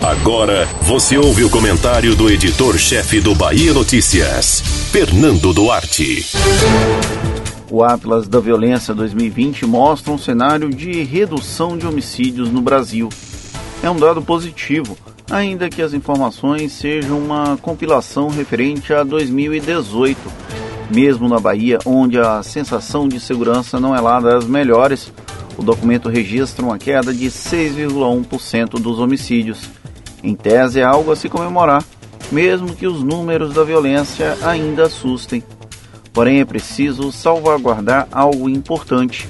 Agora você ouve o comentário do editor-chefe do Bahia Notícias, Fernando Duarte. O Atlas da Violência 2020 mostra um cenário de redução de homicídios no Brasil. É um dado positivo, ainda que as informações sejam uma compilação referente a 2018. Mesmo na Bahia, onde a sensação de segurança não é lá das melhores, o documento registra uma queda de 6,1% dos homicídios. Em tese, é algo a se comemorar, mesmo que os números da violência ainda assustem. Porém, é preciso salvaguardar algo importante.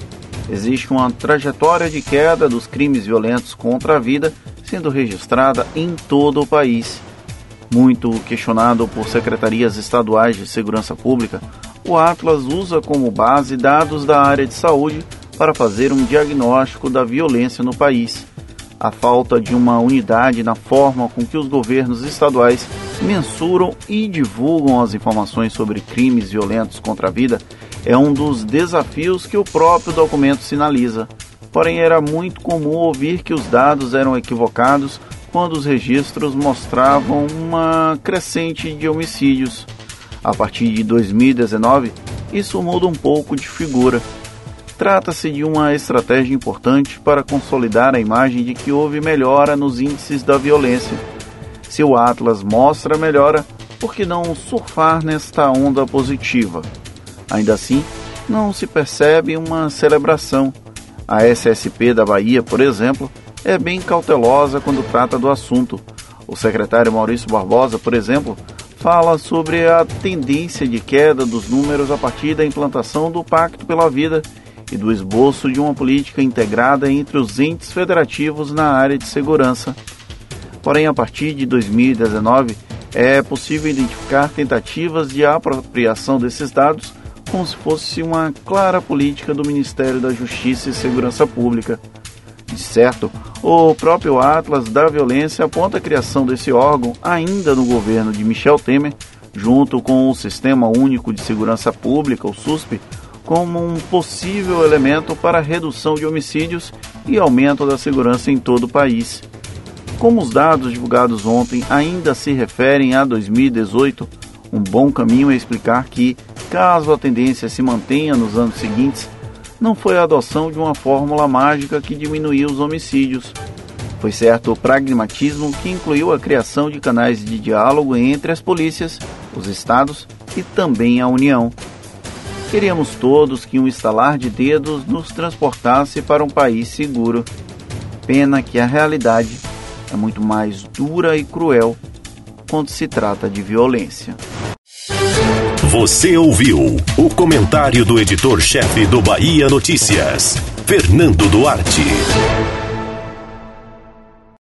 Existe uma trajetória de queda dos crimes violentos contra a vida sendo registrada em todo o país. Muito questionado por secretarias estaduais de segurança pública, o Atlas usa como base dados da área de saúde para fazer um diagnóstico da violência no país. A falta de uma unidade na forma com que os governos estaduais mensuram e divulgam as informações sobre crimes violentos contra a vida é um dos desafios que o próprio documento sinaliza. Porém, era muito comum ouvir que os dados eram equivocados quando os registros mostravam uma crescente de homicídios. A partir de 2019, isso muda um pouco de figura. Trata-se de uma estratégia importante para consolidar a imagem de que houve melhora nos índices da violência se o Atlas mostra melhora, por que não surfar nesta onda positiva? Ainda assim, não se percebe uma celebração. A SSP da Bahia, por exemplo, é bem cautelosa quando trata do assunto. O secretário Maurício Barbosa, por exemplo, fala sobre a tendência de queda dos números a partir da implantação do Pacto pela Vida e do esboço de uma política integrada entre os entes federativos na área de segurança. Porém, a partir de 2019, é possível identificar tentativas de apropriação desses dados como se fosse uma clara política do Ministério da Justiça e Segurança Pública. De certo, o próprio Atlas da Violência aponta a criação desse órgão ainda no governo de Michel Temer, junto com o Sistema Único de Segurança Pública, o SUSP, como um possível elemento para a redução de homicídios e aumento da segurança em todo o país. Como os dados divulgados ontem ainda se referem a 2018, um bom caminho é explicar que, caso a tendência se mantenha nos anos seguintes, não foi a adoção de uma fórmula mágica que diminuiu os homicídios. Foi certo o pragmatismo que incluiu a criação de canais de diálogo entre as polícias, os estados e também a União. Queríamos todos que um estalar de dedos nos transportasse para um país seguro. Pena que a realidade é muito mais dura e cruel quando se trata de violência. Você ouviu o comentário do editor-chefe do Bahia Notícias, Fernando Duarte.